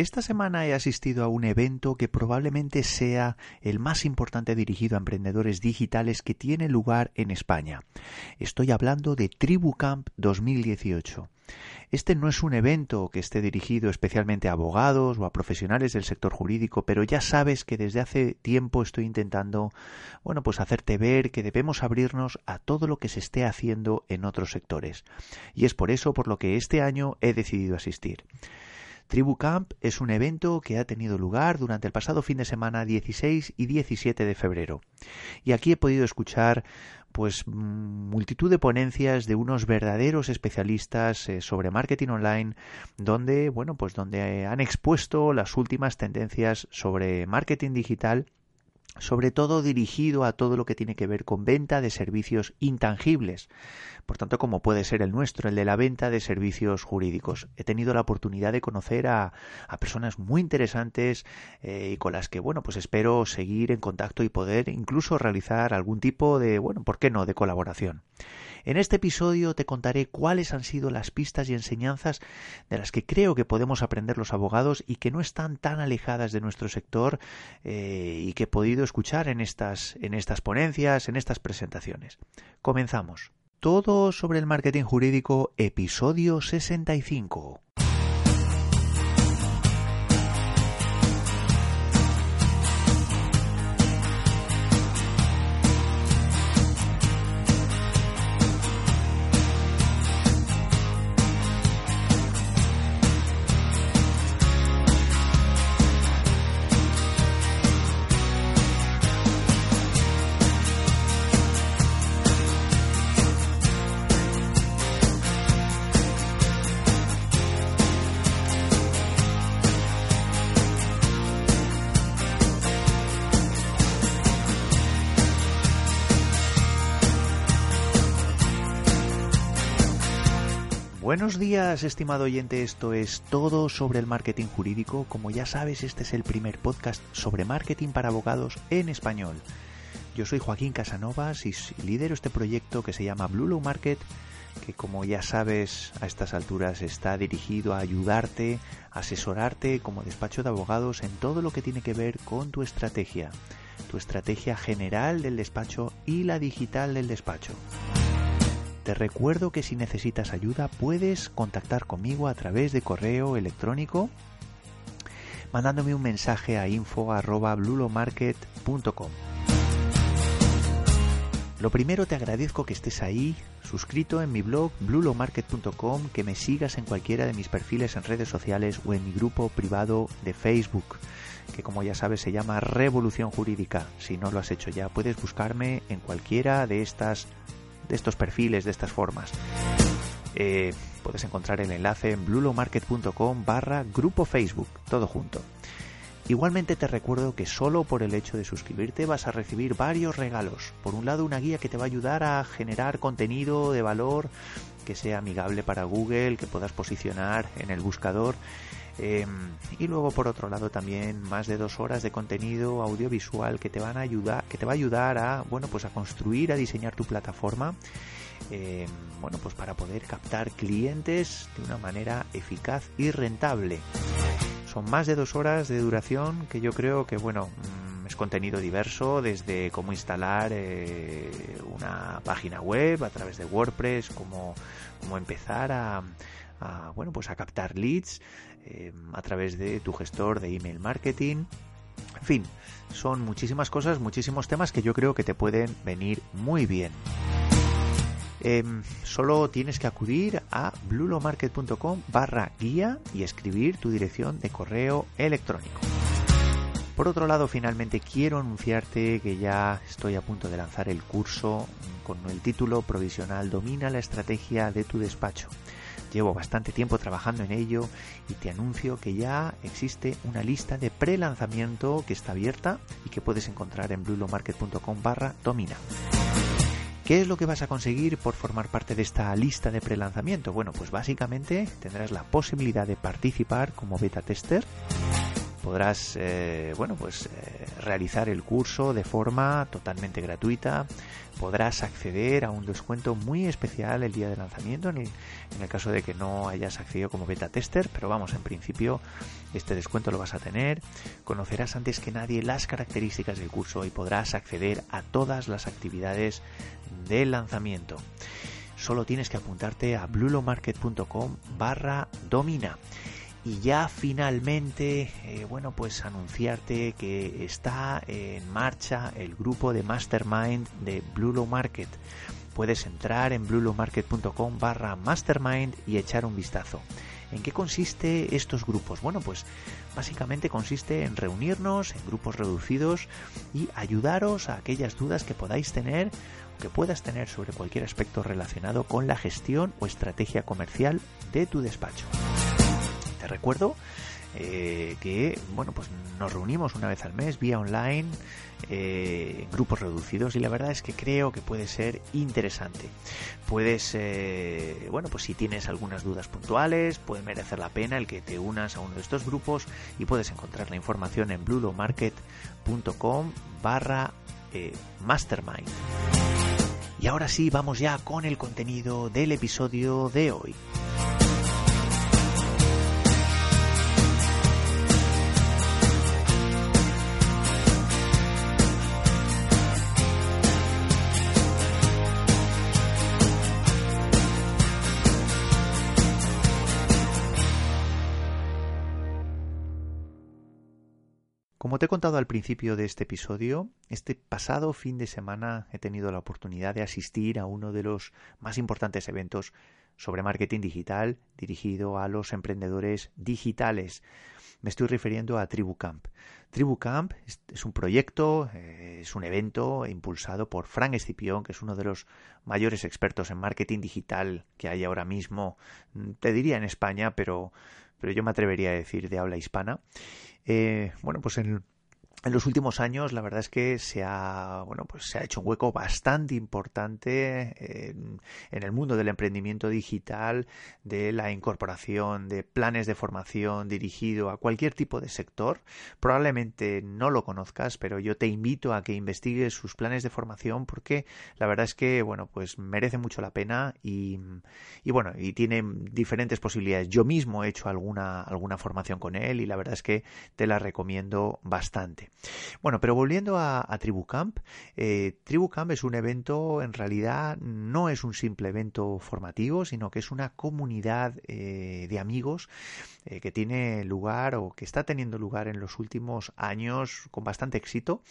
Esta semana he asistido a un evento que probablemente sea el más importante dirigido a emprendedores digitales que tiene lugar en España. Estoy hablando de TribuCamp 2018. Este no es un evento que esté dirigido especialmente a abogados o a profesionales del sector jurídico, pero ya sabes que desde hace tiempo estoy intentando, bueno, pues hacerte ver que debemos abrirnos a todo lo que se esté haciendo en otros sectores. Y es por eso por lo que este año he decidido asistir. TribuCamp es un evento que ha tenido lugar durante el pasado fin de semana 16 y 17 de febrero. Y aquí he podido escuchar pues multitud de ponencias de unos verdaderos especialistas eh, sobre marketing online donde bueno pues donde han expuesto las últimas tendencias sobre marketing digital sobre todo dirigido a todo lo que tiene que ver con venta de servicios intangibles, por tanto como puede ser el nuestro, el de la venta de servicios jurídicos. He tenido la oportunidad de conocer a, personas muy interesantes eh, y con las que, bueno, pues espero seguir en contacto y poder incluso realizar algún tipo de, bueno, ¿por qué no?, de colaboración. En este episodio te contaré cuáles han sido las pistas y enseñanzas de las que creo que podemos aprender los abogados y que no están tan alejadas de nuestro sector eh, y que he podido escuchar en estas, en estas ponencias, en estas presentaciones. Comenzamos. Todo sobre el marketing jurídico, episodio 65. Días, estimado oyente. Esto es todo sobre el marketing jurídico. Como ya sabes, este es el primer podcast sobre marketing para abogados en español. Yo soy Joaquín Casanovas y lidero este proyecto que se llama Blue Market, que como ya sabes a estas alturas está dirigido a ayudarte, asesorarte como despacho de abogados en todo lo que tiene que ver con tu estrategia, tu estrategia general del despacho y la digital del despacho. Te recuerdo que si necesitas ayuda puedes contactar conmigo a través de correo electrónico mandándome un mensaje a info@blulomarket.com. Lo primero te agradezco que estés ahí, suscrito en mi blog blulomarket.com, que me sigas en cualquiera de mis perfiles en redes sociales o en mi grupo privado de Facebook, que como ya sabes se llama Revolución Jurídica. Si no lo has hecho ya, puedes buscarme en cualquiera de estas de estos perfiles, de estas formas. Eh, puedes encontrar el enlace en blulomarket.com barra grupo Facebook, todo junto. Igualmente te recuerdo que solo por el hecho de suscribirte vas a recibir varios regalos. Por un lado, una guía que te va a ayudar a generar contenido de valor que sea amigable para Google, que puedas posicionar en el buscador. Em, y luego por otro lado también más de dos horas de contenido audiovisual que te van a ayudar, que te va a ayudar a bueno pues a construir, a diseñar tu plataforma. Em, bueno pues para poder captar clientes de una manera eficaz y rentable. Son más de dos horas de duración que yo creo que bueno mm, es contenido diverso desde cómo instalar eh, una página web a través de WordPress, cómo, cómo empezar a, bueno pues a captar leads eh, a través de tu gestor de email marketing. En fin, son muchísimas cosas, muchísimos temas que yo creo que te pueden venir muy bien. Em, solo tienes que acudir a blulomarket.com barra guía y escribir tu dirección de correo electrónico. Por otro lado, finalmente quiero anunciarte que ya estoy a punto de lanzar el curso con el título provisional Domina la estrategia de tu despacho. Llevo bastante tiempo trabajando en ello y te anuncio que ya existe una lista de pre-lanzamiento que está abierta y que puedes encontrar en blulomarket.com barra domina. ¿Qué es lo que vas a conseguir por formar parte de esta lista de pre-lanzamiento? Bueno, pues básicamente tendrás la posibilidad de participar como beta tester. Podrás, eh, bueno, pues eh, realizar el curso de forma totalmente gratuita. Podrás acceder a un descuento muy especial el día de lanzamiento en el, caso de que no hayas accedido como beta tester, pero vamos, en principio este descuento lo vas a tener. Conocerás antes que nadie las características del curso y podrás acceder a todas las actividades del lanzamiento solo tienes que apuntarte a blulomarket.com barra domina. Y ya finalmente, eh, bueno, pues anunciarte que está en marcha el grupo de Mastermind de Blulo Market. Puedes entrar en blulomarket.com barra mastermind y echar un vistazo. ¿En qué consiste estos grupos? Bueno, pues básicamente consiste en reunirnos en grupos reducidos y ayudaros a aquellas dudas que podáis tener que puedas tener sobre cualquier aspecto relacionado con la gestión o estrategia comercial de tu despacho. Recuerdo eh, que bueno pues nos reunimos una vez al mes vía online eh, grupos reducidos y la verdad es que creo que puede ser interesante puedes eh, bueno pues si tienes algunas dudas puntuales puede merecer la pena el que te unas a uno de estos grupos y puedes encontrar la información en blulomarket.com barra mastermind y ahora sí, vamos ya con el contenido del episodio de hoy. Como te he contado al principio de este episodio, este pasado fin de semana he tenido la oportunidad de asistir a uno de los más importantes eventos sobre marketing digital dirigido a los emprendedores digitales. Me estoy refiriendo a TribuCamp. TribuCamp es un proyecto, eh, es un evento impulsado por Frank Escipión, que es uno de los mayores expertos en marketing digital que hay ahora mismo, te diría en España, pero, pero yo me atrevería a decir de habla hispana. Eh, bueno, pues en, en los últimos años la verdad es que se ha bueno pues se ha hecho un hueco bastante importante en, el mundo del emprendimiento digital de la incorporación de planes de formación dirigido a cualquier tipo de sector. Probablemente no lo conozcas pero yo te invito a que investigues sus planes de formación porque la verdad es que bueno pues merece mucho la pena y, y bueno y tiene diferentes posibilidades. Yo mismo he hecho alguna alguna formación con él y la verdad es que te la recomiendo bastante bueno, pero volviendo a, TribuCamp, eh, TribuCamp es un evento, en realidad no es un simple evento formativo, sino que es una comunidad eh, de amigos eh, que tiene lugar o que está teniendo lugar en los últimos años con bastante éxito.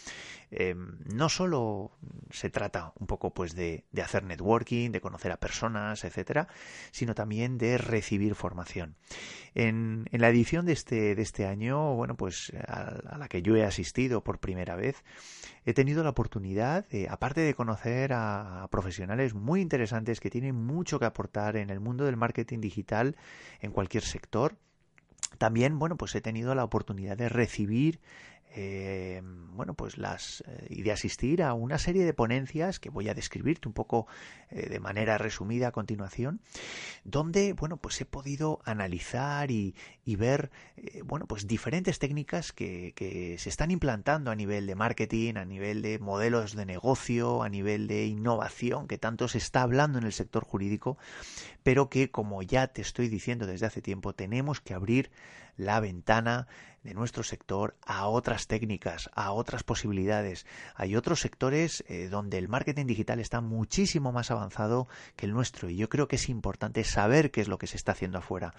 no solo se trata un poco pues de, hacer networking, de conocer a personas, etcétera, sino también de recibir formación. En, la edición de este, de este año, bueno, pues a la que yo he asistido, por primera vez, he tenido la oportunidad, aparte de conocer a profesionales muy interesantes que tienen mucho que aportar en el mundo del marketing digital en cualquier sector, también, bueno, pues he tenido la oportunidad de recibir eh, bueno, pues las eh, y de asistir a una serie de ponencias que voy a describirte un poco eh, de manera resumida a continuación, donde, bueno, pues he podido analizar y, ver, bueno, pues diferentes técnicas que, que, se están implantando a nivel de marketing, a nivel de modelos de negocio, a nivel de innovación, que tanto se está hablando en el sector jurídico, pero que, como ya te estoy diciendo desde hace tiempo, tenemos que abrir la ventana de nuestro sector a otras técnicas, a otras posibilidades. Hay otros sectores eh, donde el marketing digital está muchísimo más avanzado que el nuestro y yo creo que es importante saber qué es lo que se está haciendo afuera.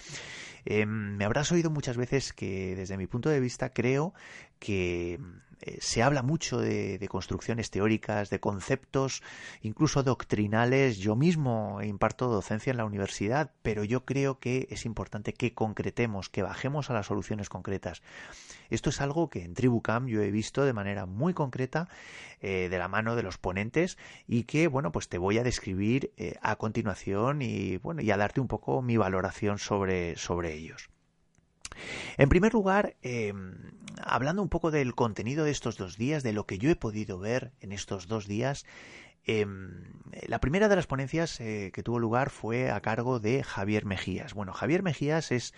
Em, me habrás oído muchas veces que desde mi punto de vista creo que eh, se habla mucho de, construcciones teóricas, de conceptos, incluso doctrinales. Yo mismo imparto docencia en la universidad, pero yo creo que es importante que concretemos, que bajemos a las soluciones concretas. Esto es algo que en TribuCam yo he visto de manera muy concreta eh, de la mano de los ponentes y que, bueno, pues te voy a describir eh, a continuación y, bueno, y a darte un poco mi valoración sobre, sobre ellos. En primer lugar, em, hablando un poco del contenido de estos dos días, de lo que yo he podido ver en estos dos días, Em, la primera de las ponencias eh, que tuvo lugar fue a cargo de Javier Mejías. Bueno, Javier Mejías es,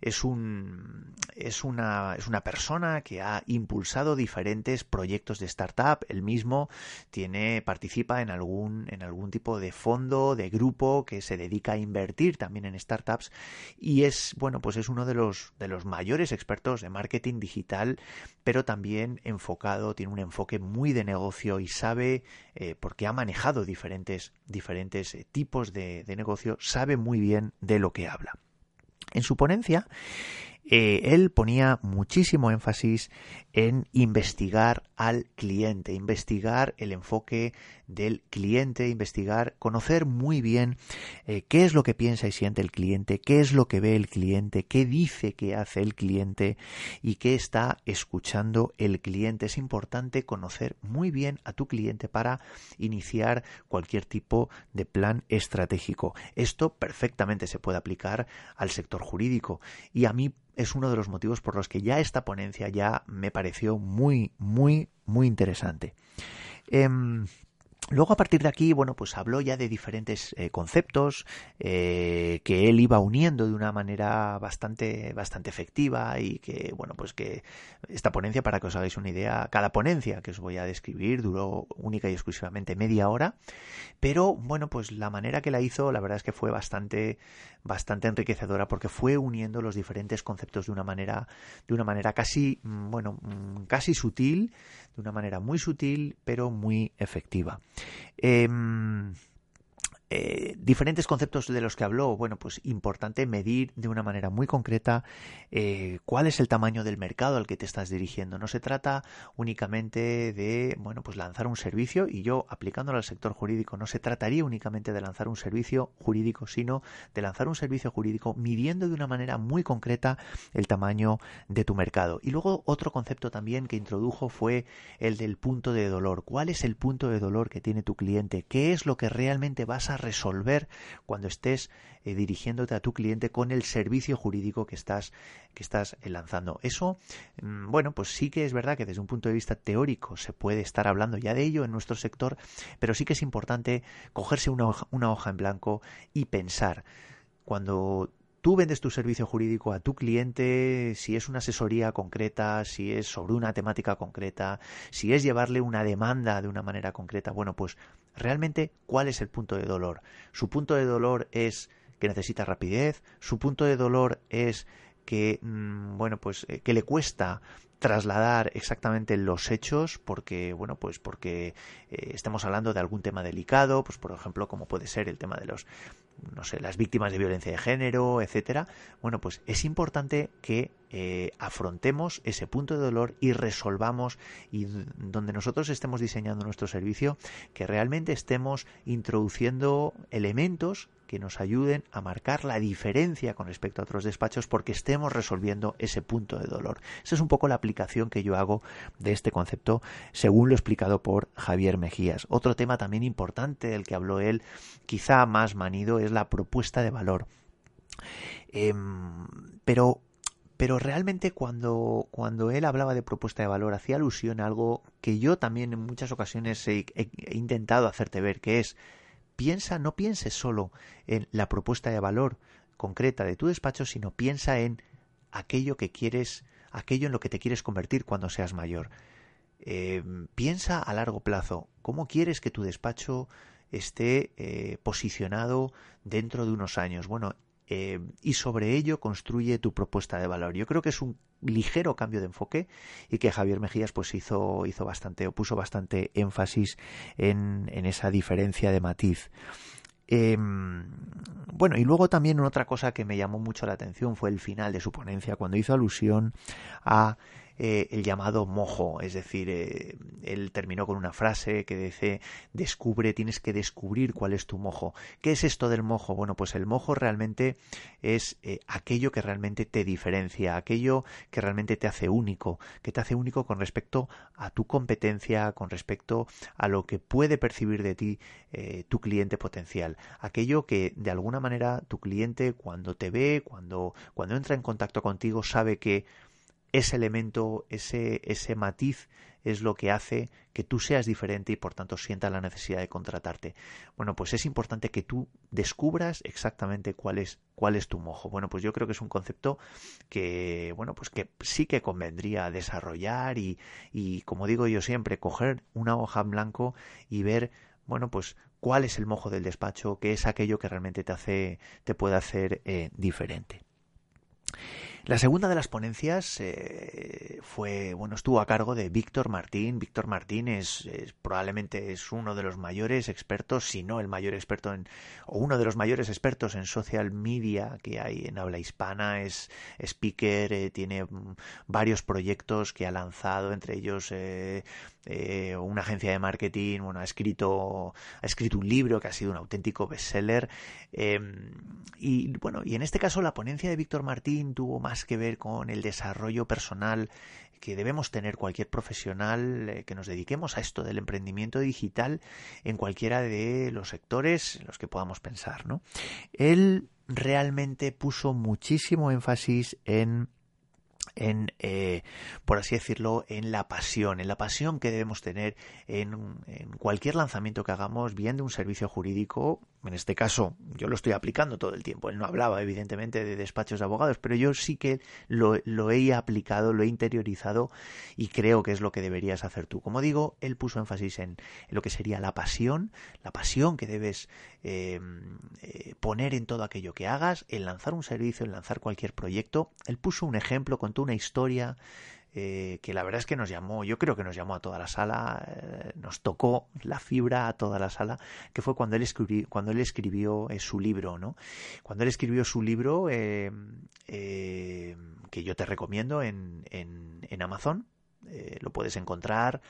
es, un, es, una, es una persona que ha impulsado diferentes proyectos de startup. Él mismo tiene, participa en algún, en algún tipo de fondo, de grupo que se dedica a invertir también en startups y es, bueno, pues es uno de los, de los mayores expertos de marketing digital, pero también enfocado, tiene un enfoque muy de negocio y sabe, eh, porque ha manejado diferentes, diferentes eh, tipos de, de negocio, sabe muy bien de lo que habla. En su ponencia, eh, él ponía muchísimo énfasis en investigar al cliente, investigar el enfoque del cliente, investigar, conocer muy bien eh, qué es lo que piensa y siente el cliente, qué es lo que ve el cliente, qué dice que hace el cliente y qué está escuchando el cliente. Es importante conocer muy bien a tu cliente para iniciar cualquier tipo de plan estratégico. Esto perfectamente se puede aplicar al sector jurídico y a mí es uno de los motivos por los que ya esta ponencia ya me pareció muy, muy, muy interesante. Em, Luego a partir de aquí, bueno, pues habló ya de diferentes eh, conceptos eh, que él iba uniendo de una manera bastante, bastante efectiva y que, bueno, pues que esta ponencia, para que os hagáis una idea, cada ponencia que os voy a describir duró única y exclusivamente media hora, pero bueno, pues la manera que la hizo, la verdad es que fue bastante, bastante enriquecedora porque fue uniendo los diferentes conceptos de una manera, de una manera casi, mm, bueno, mm, casi sutil, de una manera muy sutil, pero muy efectiva. Em, eh, diferentes conceptos de los que habló, bueno, pues importante medir de una manera muy concreta eh, cuál es el tamaño del mercado al que te estás dirigiendo. No se trata únicamente de, bueno, pues lanzar un servicio y yo aplicándolo al sector jurídico, no se trataría únicamente de lanzar un servicio jurídico, sino de lanzar un servicio jurídico midiendo de una manera muy concreta el tamaño de tu mercado. Y luego otro concepto también que introdujo fue el del punto de dolor. ¿Cuál es el punto de dolor que tiene tu cliente? ¿Qué es lo que realmente vas a resolver cuando estés eh, dirigiéndote a tu cliente con el servicio jurídico que estás, que estás eh, lanzando. Eso, mm, bueno, pues sí que es verdad que desde un punto de vista teórico se puede estar hablando ya de ello en nuestro sector, pero sí que es importante cogerse una hoja, una hoja en blanco y pensar cuando tú vendes tu servicio jurídico a tu cliente, si es una asesoría concreta, si es sobre una temática concreta, si es llevarle una demanda de una manera concreta, bueno, pues realmente cuál es el punto de dolor. Su punto de dolor es que necesita rapidez, su punto de dolor es que mm, bueno pues eh, que le cuesta trasladar exactamente los hechos porque bueno pues porque eh, estamos hablando de algún tema delicado pues por ejemplo como puede ser el tema de los no sé las víctimas de violencia de género etcétera bueno pues es importante que eh, afrontemos ese punto de dolor y resolvamos y donde nosotros estemos diseñando nuestro servicio que realmente estemos introduciendo elementos que nos ayuden a marcar la diferencia con respecto a otros despachos porque estemos resolviendo ese punto de dolor. Esa es un poco la aplicación que yo hago de este concepto según lo explicado por Javier Mejías. Otro tema también importante del que habló él, quizá más manido, es la propuesta de valor. Em, pero pero realmente cuando, cuando él hablaba de propuesta de valor hacía alusión a algo que yo también en muchas ocasiones he intentado hacerte ver, que es piensa, no pienses solo en la propuesta de valor concreta de tu despacho, sino piensa en aquello que quieres, aquello en lo que te quieres convertir cuando seas mayor. Eh, piensa a largo plazo, ¿cómo quieres que tu despacho esté eh, posicionado dentro de unos años? Bueno, eh, y sobre ello construye tu propuesta de valor. Yo creo que es un ligero cambio de enfoque y que Javier Mejías pues hizo, hizo bastante o puso bastante énfasis en, en esa diferencia de matiz. Em, bueno, y luego también otra cosa que me llamó mucho la atención fue el final de su ponencia, cuando hizo alusión a eh, el llamado mojo, es decir, eh, él terminó con una frase que dice, descubre, tienes que descubrir cuál es tu mojo. ¿Qué es esto del mojo? Bueno, pues el mojo realmente es eh, aquello que realmente te diferencia, aquello que realmente te hace único, que te hace único con respecto a tu competencia, con respecto a lo que puede percibir de ti tu cliente potencial, aquello que de alguna manera tu cliente cuando te ve, cuando, cuando entra en contacto contigo, sabe que ese elemento, ese, ese matiz es lo que hace que tú seas diferente y por tanto sienta la necesidad de contratarte. Bueno, pues es importante que tú descubras exactamente cuál es, cuál es tu mojo. Bueno, pues yo creo que es un concepto que, bueno, pues que sí que convendría desarrollar y, y como digo yo siempre, coger una hoja en blanco y ver bueno, pues cuál es el mojo del despacho, qué es aquello que realmente te hace, te puede hacer eh, diferente. La segunda de las ponencias eh, fue, bueno, estuvo a cargo de Víctor Martín. Víctor Martín es, probablemente es uno de los mayores expertos, si no el mayor experto en, o uno de los mayores expertos en social media que hay en habla hispana. Es speaker, eh, tiene mm, varios proyectos que ha lanzado, entre ellos eh, una agencia de marketing. Bueno, ha escrito, ha escrito un libro que ha sido un auténtico bestseller. Em, y bueno, y en este caso la ponencia de Víctor Martín tuvo más que ver con el desarrollo personal que debemos tener cualquier profesional eh, que nos dediquemos a esto del emprendimiento digital en cualquiera de los sectores en los que podamos pensar, ¿no? Él realmente puso muchísimo énfasis en en, eh, por así decirlo, en la pasión, en la pasión que debemos tener en, en, cualquier lanzamiento que hagamos, bien de un servicio jurídico, en este caso yo lo estoy aplicando todo el tiempo. Él no hablaba evidentemente de despachos de abogados, pero yo sí que lo, he aplicado, lo he interiorizado y creo que es lo que deberías hacer tú. Como digo, él puso énfasis en, lo que sería la pasión, la pasión que debes eh, eh, poner en todo aquello que hagas, en lanzar un servicio, en lanzar cualquier proyecto. Él puso un ejemplo, contó una historia eh, que la verdad es que nos llamó, yo creo que nos llamó a toda la sala, eh, nos tocó la fibra a toda la sala, que fue cuando él escribió, cuando él escribió eh, su libro, ¿no? Cuando él escribió su libro, que yo te recomiendo en, en, en Amazon, lo puedes encontrar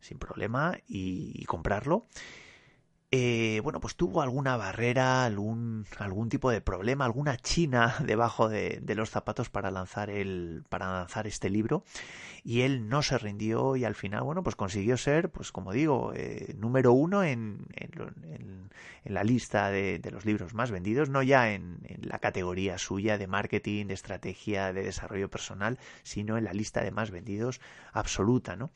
sin problema y comprarlo. Eh, bueno, pues tuvo alguna barrera, algún, algún tipo de problema, alguna china debajo de, los zapatos para lanzar, el, para lanzar este libro y él no se rindió y al final, bueno, pues consiguió ser, pues como digo, eh, número uno en, en, la lista de, de, los libros más vendidos, no ya en, la categoría suya de marketing, de estrategia, de desarrollo personal, sino en la lista de más vendidos absoluta, ¿no?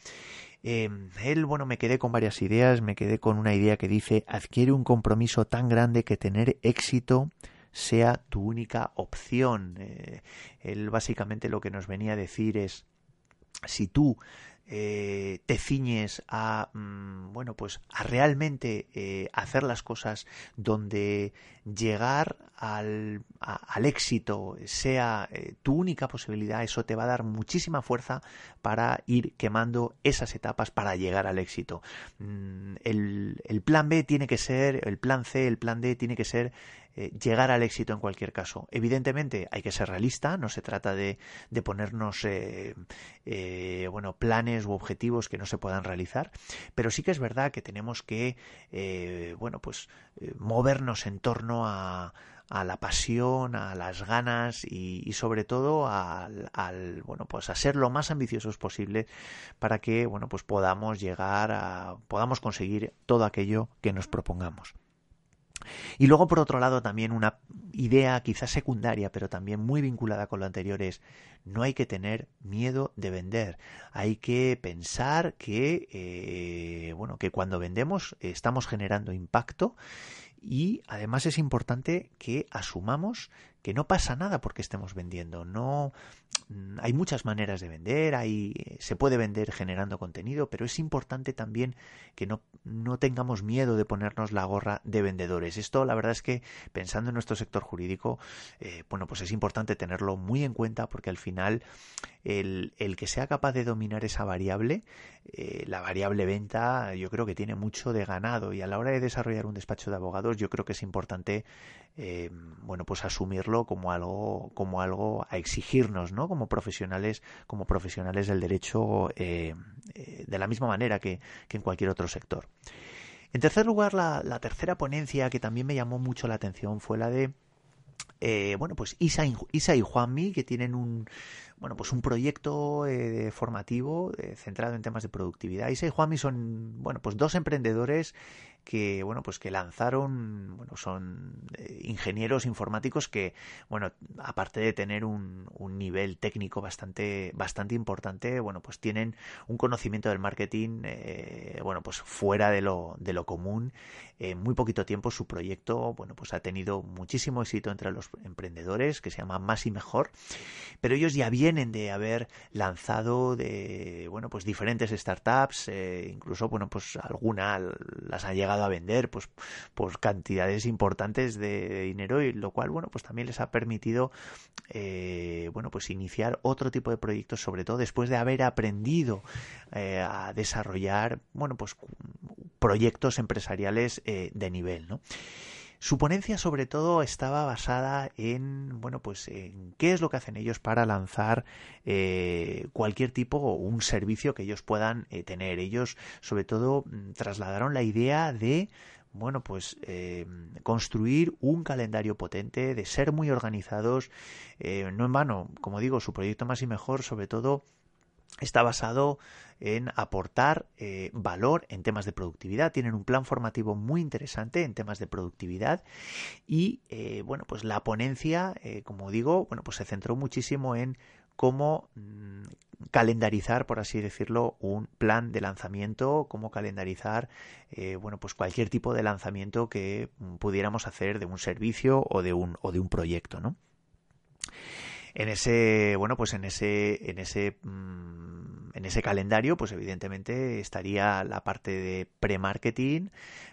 Eh, él, bueno, me quedé con varias ideas, me quedé con una idea que dice, adquiere un compromiso tan grande que tener éxito sea tu única opción. Eh, él básicamente lo que nos venía a decir es, si tú eh, te ciñes a mm, bueno pues a realmente eh, hacer las cosas donde llegar al, al éxito sea eh, tu única posibilidad eso te va a dar muchísima fuerza para ir quemando esas etapas para llegar al éxito. Mm, el, el plan B tiene que ser el plan C el plan D tiene que ser eh, llegar al éxito en cualquier caso. Evidentemente hay que ser realista, no se trata de, de ponernos eh, eh, bueno, planes u objetivos que no se puedan realizar, pero sí que es verdad que tenemos que bueno, pues, movernos en torno a, a la pasión, a las ganas y, sobre todo al, bueno pues a ser lo más ambiciosos posible para que bueno pues podamos llegar a podamos conseguir todo aquello que nos propongamos. Y luego, por otro lado, también una idea quizás secundaria, pero también muy vinculada con lo anterior es no hay que tener miedo de vender. Hay que pensar que, eh, bueno, que cuando vendemos estamos generando impacto y además es importante que asumamos que no pasa nada porque estemos vendiendo. No hay muchas maneras de vender, hay, se puede vender generando contenido, pero es importante también que no, no tengamos miedo de ponernos la gorra de vendedores. Esto, la verdad es que pensando en nuestro sector jurídico, eh, bueno, pues es importante tenerlo muy en cuenta porque al final el, el que sea capaz de dominar esa variable, eh, la variable venta, yo creo que tiene mucho de ganado y a la hora de desarrollar un despacho de abogados, yo creo que es importante, eh, bueno, pues asumirlo como algo, como algo a exigirnos, ¿no? Como profesionales, como profesionales del derecho, eh, de la misma manera que, que, en cualquier otro sector. En tercer lugar, la, la tercera ponencia que también me llamó mucho la atención fue la de eh, bueno, pues Isa Isa y Juanmi, que tienen un, bueno, pues un proyecto eh, formativo eh, centrado en temas de productividad. Isa y Juanmi son, bueno, pues dos emprendedores que bueno pues que lanzaron bueno son eh, ingenieros informáticos que bueno aparte de tener un, un, nivel técnico bastante bastante importante bueno pues tienen un conocimiento del marketing eh, bueno pues fuera de lo de lo común. En muy poquito tiempo su proyecto bueno pues ha tenido muchísimo éxito entre los emprendedores que se llama más y mejor. Pero ellos ya vienen de haber lanzado de bueno pues diferentes startups eh, incluso bueno pues algunas las han llegado a vender pues por cantidades importantes de dinero y lo cual bueno pues también les ha permitido eh, bueno pues iniciar otro tipo de proyectos sobre todo después de haber aprendido eh, a desarrollar bueno pues proyectos empresariales eh, de nivel ¿no? Su ponencia sobre todo estaba basada en, bueno, pues en qué es lo que hacen ellos para lanzar eh, cualquier tipo o un servicio que ellos puedan eh, tener. Ellos sobre todo mm, trasladaron la idea de bueno, pues eh, construir un calendario potente, de ser muy organizados, no en vano, como digo, su proyecto más y mejor, sobre todo está basado en aportar eh, valor en temas de productividad. Tienen un plan formativo muy interesante en temas de productividad y eh, bueno, pues la ponencia, eh, como digo, bueno, pues se centró muchísimo en cómo mm, calendarizar, por así decirlo, un plan de lanzamiento, cómo calendarizar, bueno, pues cualquier tipo de lanzamiento que mm, pudiéramos hacer de un servicio o de un, o de un proyecto, ¿no? En ese bueno pues en ese en ese mm, en ese calendario pues evidentemente estaría la parte de pre-marketing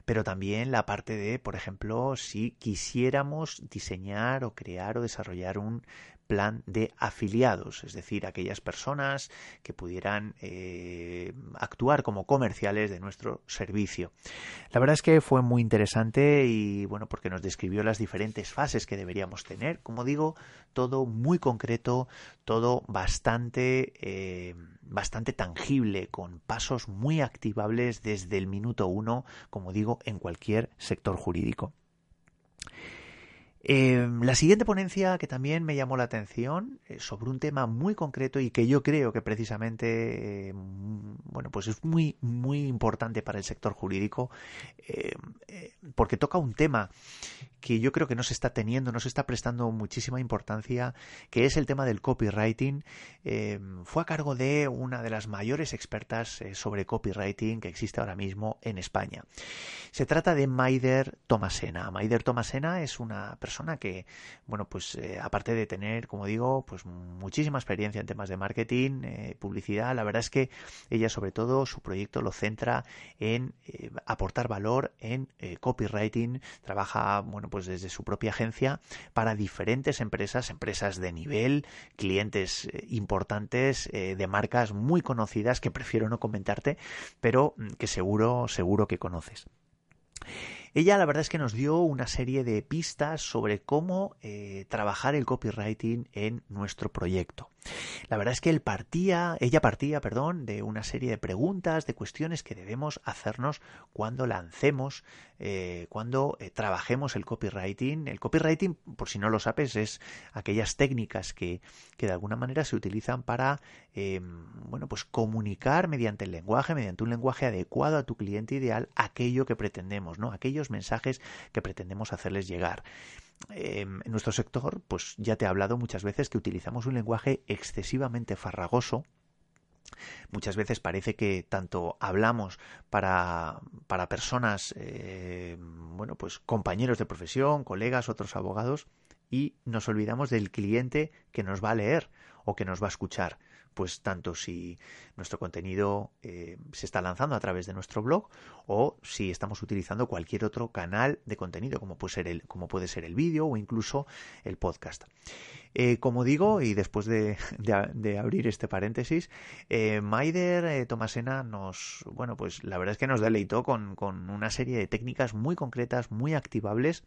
pero también la parte de por ejemplo si quisiéramos diseñar o crear o desarrollar un plan de afiliados, es decir, aquellas personas que pudieran eh, actuar como comerciales de nuestro servicio. La verdad es que fue muy interesante y bueno, porque nos describió las diferentes fases que deberíamos tener. Como digo, todo muy concreto, todo bastante, eh, bastante tangible, con pasos muy activables desde el minuto uno, como digo, en cualquier sector jurídico. Em, la siguiente ponencia que también me llamó la atención eh, sobre un tema muy concreto y que yo creo que precisamente em, bueno pues es muy muy importante para el sector jurídico em, eh, porque toca un tema que yo creo que no se está teniendo, no se está prestando muchísima importancia, que es el tema del copywriting. fue a cargo de una de las mayores expertas eh, sobre copywriting que existe ahora mismo en España. Se trata de Maider Tomasena. Maider Tomasena es una persona que, bueno, pues eh, aparte de tener, como digo, pues muchísima experiencia en temas de marketing, eh, publicidad, la verdad es que ella sobre todo su proyecto lo centra en eh, aportar valor en copywriting, trabaja, bueno, pues desde su propia agencia para diferentes empresas, empresas de nivel, clientes importantes, de marcas muy conocidas que prefiero no comentarte, pero mm, que seguro, seguro que conoces. Ella la verdad es que nos dio una serie de pistas sobre cómo eh, trabajar el copywriting en nuestro proyecto. La verdad es que él partía, ella partía, perdón, de una serie de preguntas, de cuestiones que debemos hacernos cuando lancemos, eh, cuando eh, trabajemos el copywriting. El copywriting, por si no lo sabes, es aquellas técnicas que, que de alguna manera se utilizan para, em, bueno, pues comunicar mediante el lenguaje, mediante un lenguaje adecuado a tu cliente ideal, aquello que pretendemos, ¿no? Aquellos mensajes que pretendemos hacerles llegar. Em, en nuestro sector, pues ya te he hablado muchas veces que utilizamos un lenguaje excesivamente farragoso, Muchas veces parece que tanto hablamos para, para personas, eh, bueno, pues compañeros de profesión, colegas, otros abogados, y nos olvidamos del cliente que nos va a leer o que nos va a escuchar pues tanto si nuestro contenido eh, se está lanzando a través de nuestro blog o si estamos utilizando cualquier otro canal de contenido como puede ser el, como puede ser el vídeo o incluso el podcast. Eh, como digo, y después de, abrir este paréntesis, eh, Maider Tomasena nos, bueno, pues la verdad es que nos deleitó con, con una serie de técnicas muy concretas, muy activables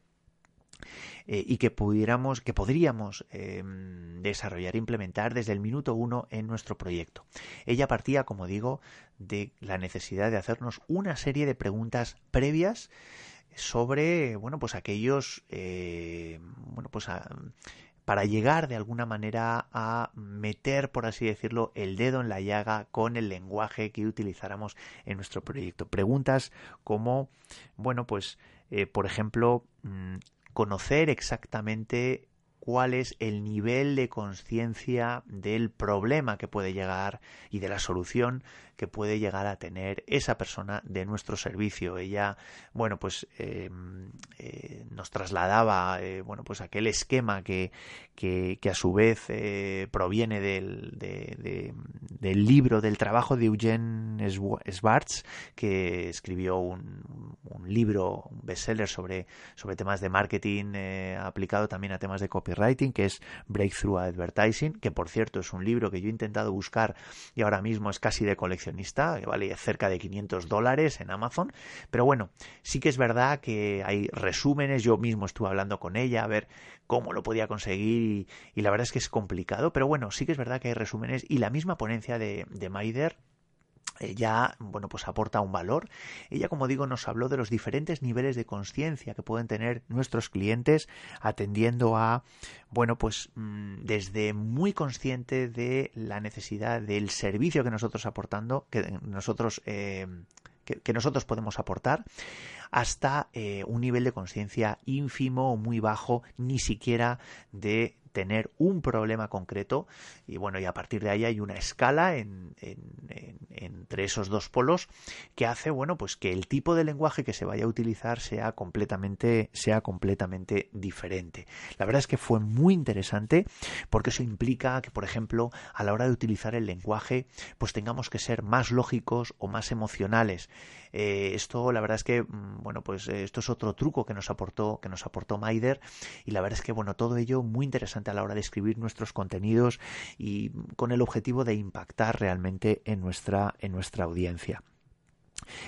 eh, y que pudiéramos, que podríamos em, desarrollar e implementar desde el minuto uno en nuestro proyecto. Ella partía, como digo, de la necesidad de hacernos una serie de preguntas previas sobre, bueno, pues aquellos, eh, bueno, pues para llegar de alguna manera a meter, por así decirlo, el dedo en la llaga con el lenguaje que utilizáramos en nuestro proyecto. Preguntas como, bueno, pues, eh, por ejemplo, mm, conocer exactamente cuál es el nivel de conciencia del problema que puede llegar y de la solución que puede llegar a tener esa persona de nuestro servicio. Ella, bueno, pues em, eh, nos trasladaba, eh, bueno, pues aquel esquema que, que, a su vez eh, proviene del, del libro, del trabajo de Eugene Schwartz, que escribió un, un libro, un bestseller sobre, sobre temas de marketing aplicado también a temas de copywriting, que es Breakthrough Advertising, que por cierto es un libro que yo he intentado buscar y ahora mismo es casi de colección que vale cerca de 500 dólares en Amazon. Pero bueno, sí que es verdad que hay resúmenes, yo mismo estuve hablando con ella a ver cómo lo podía conseguir y, la verdad es que es complicado, pero bueno, sí que es verdad que hay resúmenes y la misma ponencia de, de Maider ella, bueno, pues aporta un valor. Ella, como digo, nos habló de los diferentes niveles de conciencia que pueden tener nuestros clientes atendiendo a, bueno, pues mm, desde muy consciente de la necesidad del servicio que nosotros aportando, que nosotros eh, que, nosotros podemos aportar, hasta eh, un nivel de conciencia ínfimo o muy bajo, ni siquiera de tener un problema concreto y bueno y a partir de ahí hay una escala en, entre esos dos polos que hace bueno pues que el tipo de lenguaje que se vaya a utilizar sea completamente sea completamente diferente. La verdad es que fue muy interesante porque eso implica que por ejemplo a la hora de utilizar el lenguaje pues tengamos que ser más lógicos o más emocionales. Eh, esto la verdad es que mm, bueno pues esto es otro truco que nos aportó que nos aportó Maider y la verdad es que bueno todo ello muy interesante a la hora de escribir nuestros contenidos y con el objetivo de impactar realmente en nuestra, en nuestra audiencia.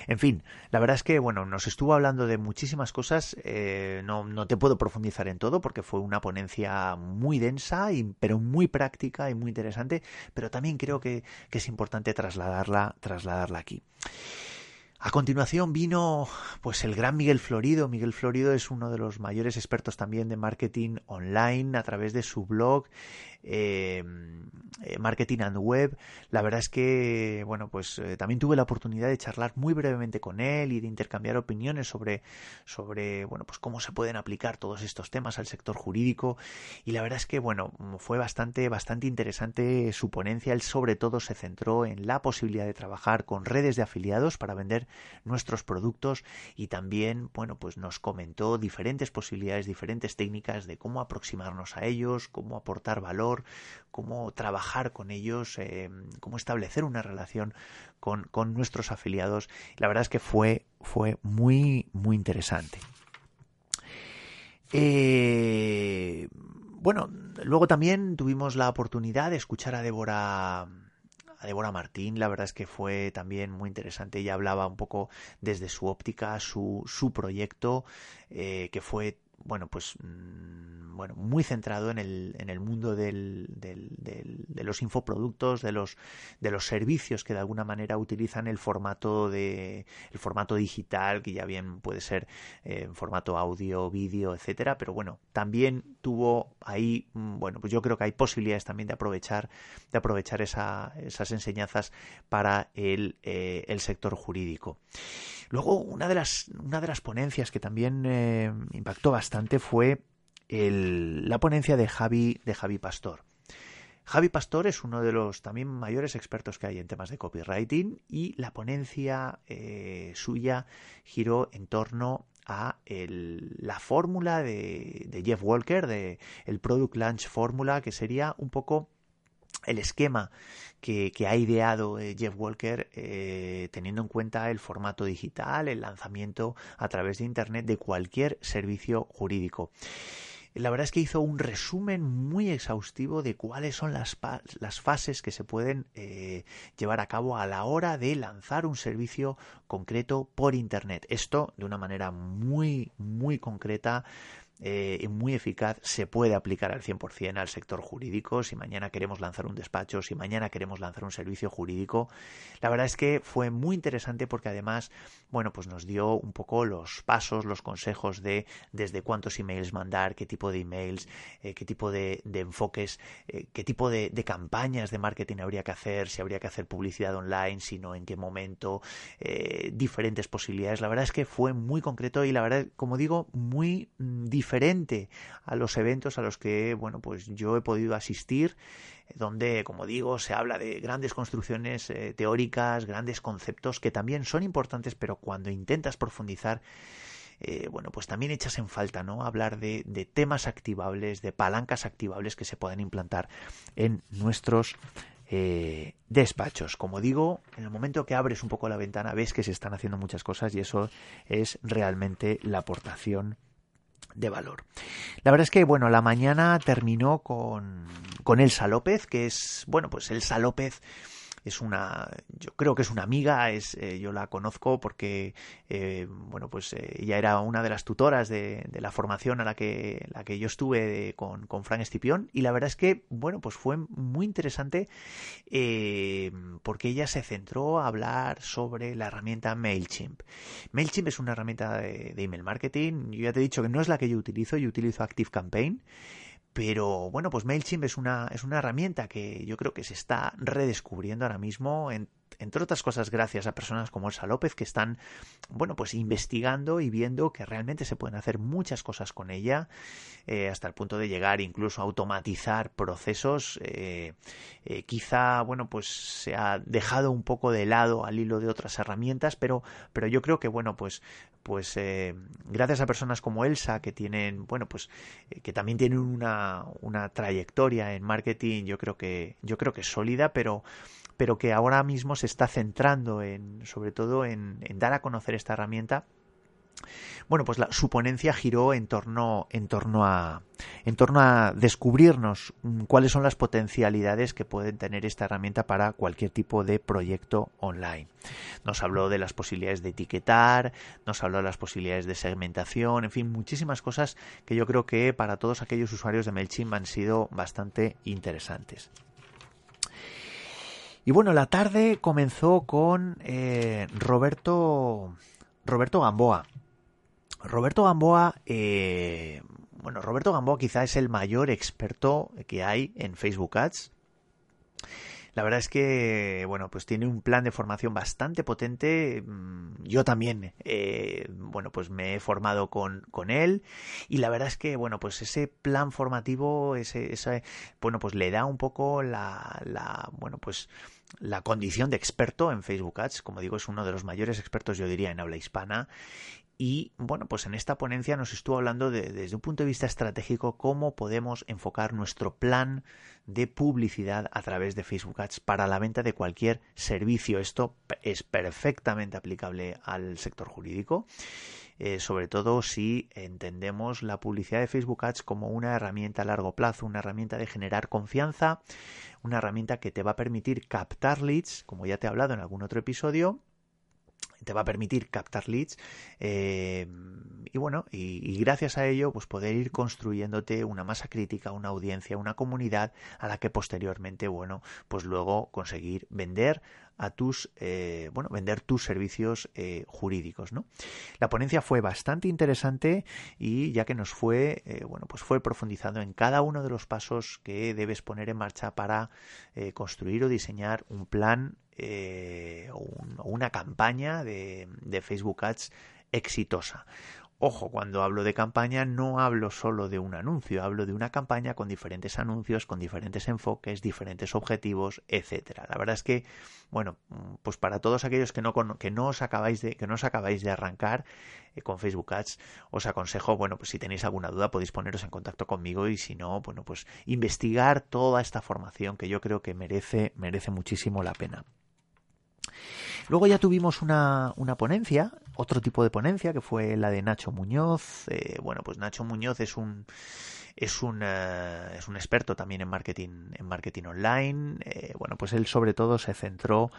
En fin, la verdad es que bueno, nos estuvo hablando de muchísimas cosas. Eh, no, no, te puedo profundizar en todo porque fue una ponencia muy densa, y, pero muy práctica y muy interesante. Pero también creo que, que es importante trasladarla, trasladarla aquí. A continuación vino pues el gran Miguel Florido. Miguel Florido es uno de los mayores expertos también de marketing online a través de su blog Em, eh, marketing and Web. La verdad es que, bueno, pues eh, también tuve la oportunidad de charlar muy brevemente con él y de intercambiar opiniones sobre, sobre, bueno, pues cómo se pueden aplicar todos estos temas al sector jurídico. Y la verdad es que, bueno, fue bastante, bastante interesante su ponencia. Él sobre todo se centró en la posibilidad de trabajar con redes de afiliados para vender nuestros productos y también, bueno, pues nos comentó diferentes posibilidades, diferentes técnicas de cómo aproximarnos a ellos, cómo aportar valor cómo trabajar con ellos, eh, cómo establecer una relación con, nuestros afiliados. La verdad es que fue, fue muy, muy interesante. Eh, bueno, luego también tuvimos la oportunidad de escuchar a Débora a Débora Martín, la verdad es que fue también muy interesante. Ella hablaba un poco desde su óptica, su, su proyecto, eh, que fue bueno, pues mm, bueno, muy centrado en el, en el mundo del, del, de los infoproductos, de los, de los servicios que de alguna manera utilizan el formato de el formato digital, que ya bien puede ser eh, en formato audio, vídeo, etcétera, pero bueno, también tuvo ahí, mm, bueno, pues yo creo que hay posibilidades también de aprovechar, de aprovechar esa, esas enseñanzas para el, eh, el sector jurídico. Luego, una de las, una de las ponencias que también eh, impactó bastante fue la ponencia de Javi, de Javi Pastor. Javi Pastor es uno de los también mayores expertos que hay en temas de copywriting y la ponencia eh, suya giró en torno a la fórmula de, de, Jeff Walker, de el Product Launch Fórmula, que sería un poco el esquema que, ha ideado eh, Jeff Walker eh, teniendo en cuenta el formato digital, el lanzamiento a través de Internet de cualquier servicio jurídico. La verdad es que hizo un resumen muy exhaustivo de cuáles son las, las fases que se pueden eh, llevar a cabo a la hora de lanzar un servicio concreto por Internet. Esto de una manera muy, muy concreta eh, muy eficaz, se puede aplicar al 100% al sector jurídico. Si mañana queremos lanzar un despacho, si mañana queremos lanzar un servicio jurídico, la verdad es que fue muy interesante porque además, bueno, pues nos dio un poco los pasos, los consejos de desde cuántos emails mandar, qué tipo de emails, eh, qué tipo de, enfoques, eh, qué tipo de, de, campañas de marketing habría que hacer, si habría que hacer publicidad online, si no, en qué momento, diferentes posibilidades. La verdad es que fue muy concreto y la verdad, como digo, muy mm, diferente a los eventos a los que, bueno, pues yo he podido asistir, donde, como digo, se habla de grandes construcciones eh, teóricas, grandes conceptos que también son importantes, pero cuando intentas profundizar, eh, bueno, pues también echas en falta, ¿no? Hablar de, temas activables, de palancas activables que se pueden implantar en nuestros eh, despachos. Como digo, en el momento que abres un poco la ventana ves que se están haciendo muchas cosas y eso es realmente la aportación de valor. La verdad es que, bueno, la mañana terminó con, con Elsa López, que es, bueno, pues Elsa López es una, yo creo que es una amiga, es, eh, yo la conozco porque, eh, bueno, pues eh, ella era una de las tutoras de, la formación a la que, la que yo estuve con, con Frank Estipión y la verdad es que, bueno, pues fue muy interesante porque ella se centró a hablar sobre la herramienta MailChimp. MailChimp es una herramienta de, de email marketing, yo ya te he dicho que no es la que yo utilizo, yo utilizo ActiveCampaign pero bueno, pues MailChimp es una, es una herramienta que yo creo que se está redescubriendo ahora mismo en entre otras cosas gracias a personas como Elsa López que están, bueno, pues investigando y viendo que realmente se pueden hacer muchas cosas con ella, eh, hasta el punto de llegar incluso a automatizar procesos. Eh, eh, quizá, bueno, pues se ha dejado un poco de lado al hilo de otras herramientas, pero, pero yo creo que, bueno, pues, pues gracias a personas como Elsa que tienen, bueno, pues que también tienen una, una trayectoria en marketing, yo creo que, yo creo que es sólida, pero pero que ahora mismo se está centrando en, sobre todo en, dar a conocer esta herramienta bueno, pues la, su ponencia giró en torno, en torno a, en torno a descubrirnos mm, cuáles son las potencialidades que pueden tener esta herramienta para cualquier tipo de proyecto online. Nos habló de las posibilidades de etiquetar, nos habló de las posibilidades de segmentación, en fin, muchísimas cosas que yo creo que para todos aquellos usuarios de Mailchimp han sido bastante interesantes. Y bueno, la tarde comenzó con eh, Roberto, Roberto Gamboa. Roberto Gamboa, eh, bueno, Roberto Gamboa quizá es el mayor experto que hay en Facebook Ads. La verdad es que, bueno, pues tiene un plan de formación bastante potente. Mm, yo también, eh, bueno, pues me he formado con, con él y la verdad es que, bueno, pues ese plan formativo, ese, bueno, pues le da un poco la, la, bueno, pues la condición de experto en Facebook Ads. Como digo, es uno de los mayores expertos, yo diría, en habla hispana y bueno, pues en esta ponencia nos estuvo hablando de, desde un punto de vista estratégico cómo podemos enfocar nuestro plan de publicidad a través de Facebook Ads para la venta de cualquier servicio. Esto es perfectamente aplicable al sector jurídico. Eh, sobre todo si entendemos la publicidad de Facebook Ads como una herramienta a largo plazo, una herramienta de generar confianza, una herramienta que te va a permitir captar leads, como ya te he hablado en algún otro episodio, te va a permitir captar leads eh, y bueno y, gracias a ello pues poder ir construyéndote una masa crítica una audiencia una comunidad a la que posteriormente bueno pues luego conseguir vender a tus eh, bueno vender tus servicios eh, jurídicos no la ponencia fue bastante interesante y ya que nos fue bueno pues fue profundizando en cada uno de los pasos que debes poner en marcha para construir o diseñar un plan eh, una campaña de, Facebook Ads exitosa. Ojo, cuando hablo de campaña no hablo solo de un anuncio, hablo de una campaña con diferentes anuncios, con diferentes enfoques, diferentes objetivos, etcétera. La verdad es que, bueno, pues para todos aquellos que no, que no os acabáis de, que no os acabáis de arrancar eh, con Facebook Ads, os aconsejo, bueno, pues si tenéis alguna duda podéis poneros en contacto conmigo y si no, bueno, pues investigar toda esta formación que yo creo que merece, merece muchísimo la pena. Luego ya tuvimos una, una, ponencia, otro tipo de ponencia, que fue la de Nacho Muñoz. Eh, bueno, pues Nacho Muñoz es un es un, eh, es un experto también en marketing, en marketing online. Eh, bueno, pues él sobre todo se centró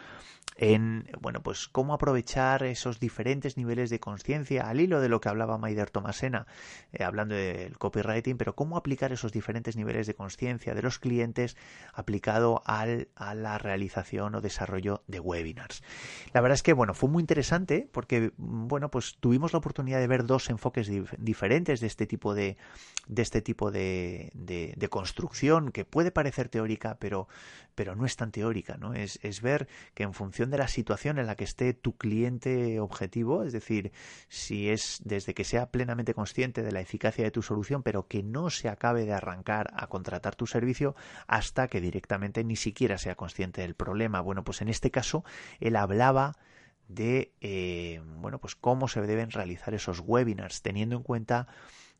en bueno pues cómo aprovechar esos diferentes niveles de conciencia al hilo de lo que hablaba Maider Tomasena eh, hablando del copywriting pero cómo aplicar esos diferentes niveles de conciencia de los clientes aplicado a la realización o desarrollo de webinars. La verdad es que bueno fue muy interesante porque bueno pues tuvimos la oportunidad de ver dos enfoques diferentes de este tipo de este tipo de, de, construcción que puede parecer teórica pero pero no es tan teórica no es, es ver que en función de la situación en la que esté tu cliente objetivo, es decir, si es desde que sea plenamente consciente de la eficacia de tu solución, pero que no se acabe de arrancar a contratar tu servicio hasta que directamente ni siquiera sea consciente del problema. Bueno, pues en este caso él hablaba de eh, bueno pues cómo se deben realizar esos webinars teniendo en cuenta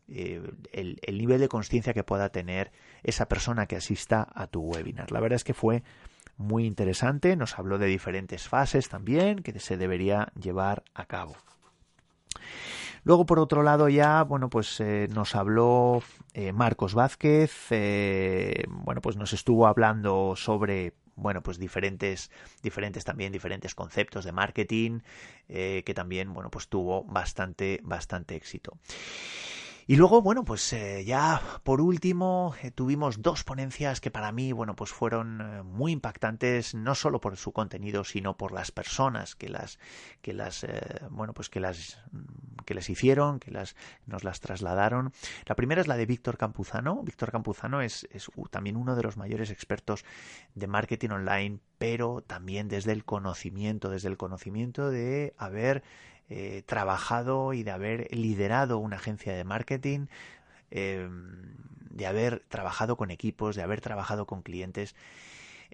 eh, el, el, nivel de conciencia que pueda tener esa persona que asista a tu webinar. La verdad es que fue muy interesante. Nos habló de diferentes fases también que se debería llevar a cabo. Luego, por otro lado, ya, bueno, pues eh, nos habló eh, Marcos Vázquez, bueno, pues nos estuvo hablando sobre bueno, pues diferentes, diferentes también, diferentes conceptos de marketing, que también, bueno, pues tuvo bastante, bastante éxito. Y luego, bueno, pues eh, ya por último eh, tuvimos dos ponencias que para mí, bueno, pues fueron eh, muy impactantes, no solo por su contenido, sino por las personas que las, que las, bueno, pues que las, que les hicieron, que las, nos las trasladaron. La primera es la de Víctor Campuzano. Víctor Campuzano es también uno de los mayores expertos de marketing online, pero también desde el conocimiento, desde el conocimiento de haber eh, trabajado y de haber liderado una agencia de marketing, eh, de haber trabajado con equipos, de haber trabajado con clientes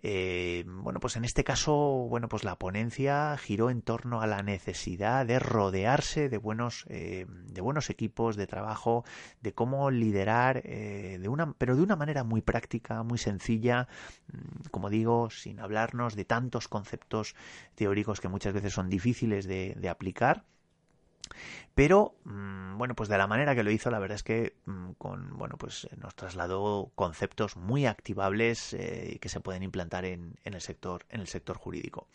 eh, bueno, pues en este caso, bueno, pues la ponencia giró en torno a la necesidad de rodearse de buenos, eh, de buenos equipos de trabajo, de cómo liderar, eh, de una, pero de una manera muy práctica, muy sencilla, mm, como digo, sin hablarnos de tantos conceptos teóricos que muchas veces son difíciles de, de aplicar pero, mm, bueno, pues de la manera que lo hizo, la verdad es que mm, con, bueno, pues eh, nos trasladó conceptos muy activables eh, que se pueden implantar en, el sector, en el sector jurídico.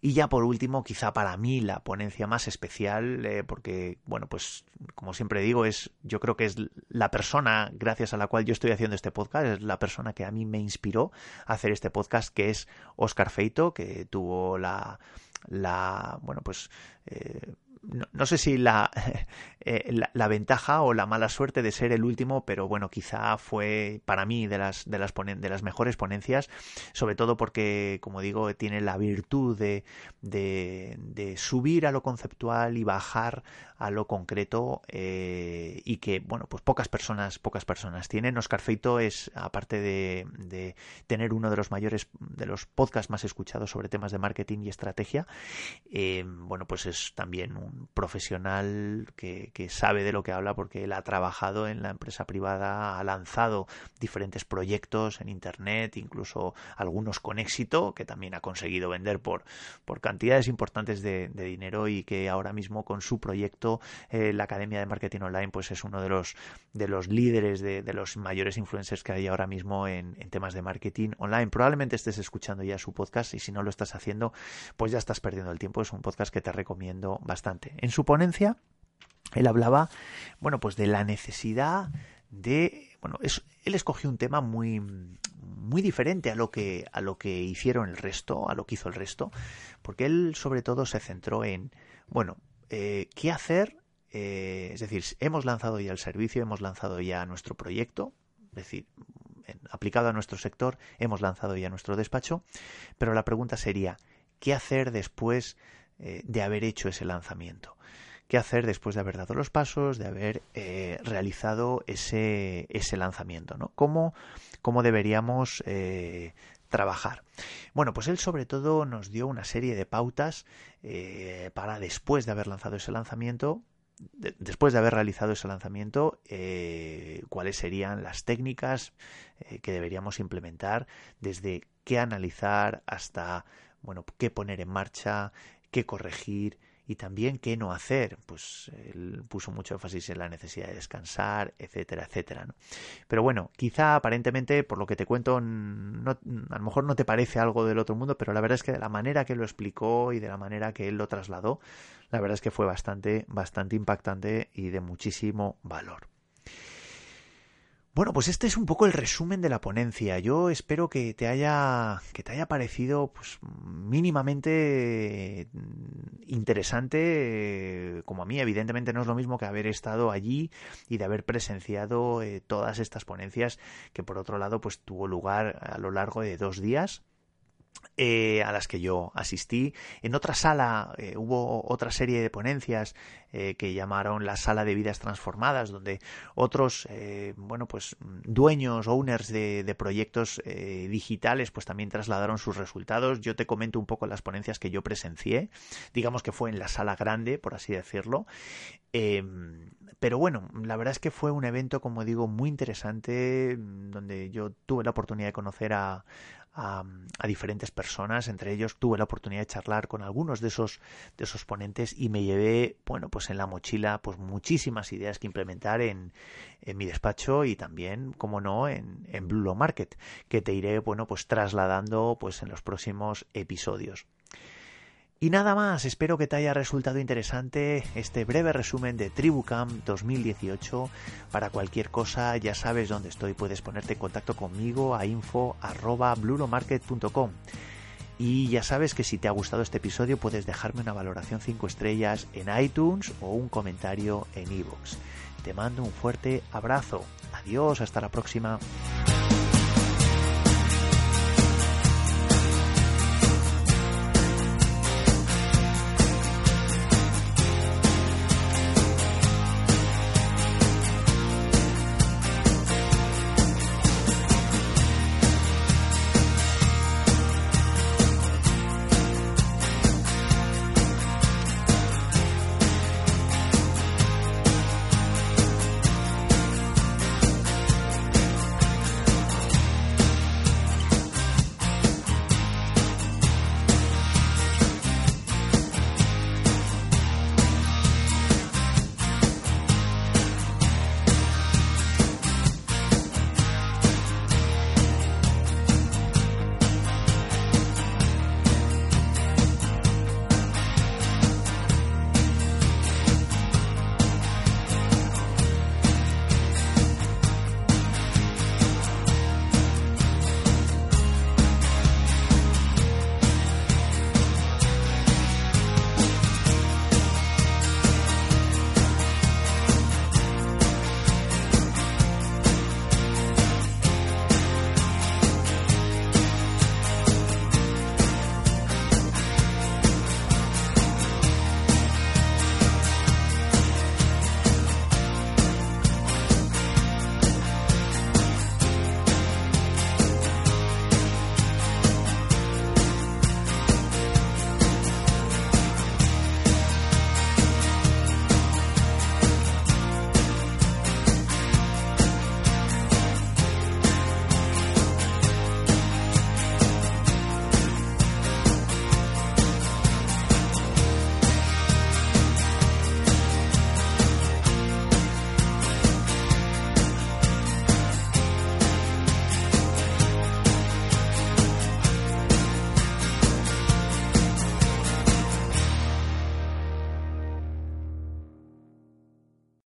Y ya por último, quizá para mí la ponencia más especial, eh, porque, bueno, pues como siempre digo, es, yo creo que es la persona gracias a la cual yo estoy haciendo este podcast, es la persona que a mí me inspiró a hacer este podcast, que es Oscar Feito, que tuvo la, la bueno, pues no, sé si eh, la, ventaja o la mala suerte de ser el último, pero bueno, quizá fue para mí de las, de las, de las mejores ponencias, sobre todo porque, como digo, tiene la virtud de, subir a lo conceptual y bajar a lo concreto eh, y que, bueno, pues pocas personas, pocas personas tienen. Oscar Feito es, aparte de, de tener uno de los mayores, de los podcasts más escuchados sobre temas de marketing y estrategia, eh, bueno, pues es también un profesional que, sabe de lo que habla porque él ha trabajado en la empresa privada, ha lanzado diferentes proyectos en Internet, incluso algunos con éxito, que también ha conseguido vender por, por cantidades importantes de, dinero y que ahora mismo con su proyecto, eh, la Academia de Marketing Online, pues es uno de los, de los líderes, de, los mayores influencers que hay ahora mismo en temas de marketing online. Probablemente estés escuchando ya su podcast y si no lo estás haciendo, pues ya estás perdiendo el tiempo. Es un podcast que te recomiendo bastante. En su ponencia, él hablaba, bueno, pues de la necesidad de, bueno, él escogió un tema muy, muy diferente a lo que a lo que hicieron el resto, a lo que hizo el resto, porque él sobre todo se centró en, bueno, eh, qué hacer, eh, es decir, hemos lanzado ya el servicio, hemos lanzado ya nuestro proyecto, es decir, aplicado a nuestro sector, hemos lanzado ya nuestro despacho, pero la pregunta sería, ¿qué hacer después eh, de haber hecho ese lanzamiento. ¿Qué hacer después de haber dado los pasos, de haber eh, realizado ese, ese lanzamiento? ¿no? ¿Cómo, cómo deberíamos eh, trabajar? Bueno, pues él sobre todo nos dio una serie de pautas para después de haber lanzado ese lanzamiento, después de haber realizado ese lanzamiento, cuáles serían las técnicas que deberíamos implementar, desde qué analizar hasta bueno, qué poner en marcha, qué corregir y también qué no hacer. Pues él puso mucho énfasis en la necesidad de descansar, etcétera, etcétera. Pero bueno, quizá aparentemente, por lo que te cuento, no, a lo mejor no te parece algo del otro mundo, pero la verdad es que de la manera que lo explicó y de la manera que él lo trasladó, la verdad es que fue bastante, bastante impactante y de muchísimo valor. Bueno, pues este es un poco el resumen de la ponencia. Yo espero que te haya, que te haya parecido pues, mínimamente mm, interesante, como a mí. Evidentemente no es lo mismo que haber estado allí y de haber presenciado eh, todas estas ponencias, que por otro lado pues tuvo lugar a lo largo de dos días eh, a las que yo asistí. En otra sala eh, hubo otra serie de ponencias eh, que llamaron la sala de vidas transformadas, donde otros, bueno, pues dueños, owners de, de proyectos digitales, pues también trasladaron sus resultados. Yo te comento un poco las ponencias que yo presencié, digamos que fue en la sala grande, por así decirlo. Em, pero bueno, la verdad es que fue un evento, como digo, muy interesante, donde yo tuve la oportunidad de conocer a, a, diferentes personas, entre ellos tuve la oportunidad de charlar con algunos de esos, de esos ponentes y me llevé, bueno, pues en la mochila, pues muchísimas ideas que implementar en, en mi despacho y también, como no, en, en Blue Market, que te iré, bueno, pues trasladando pues en los próximos episodios. Y nada más, espero que te haya resultado interesante este breve resumen de TribuCamp 2018. Para cualquier cosa, ya sabes dónde estoy, puedes ponerte en contacto conmigo a info.bluromarket.com. Y ya sabes que si te ha gustado este episodio puedes dejarme una valoración 5 estrellas en iTunes o un comentario en iVoox. Te mando un fuerte abrazo. Adiós, hasta la próxima.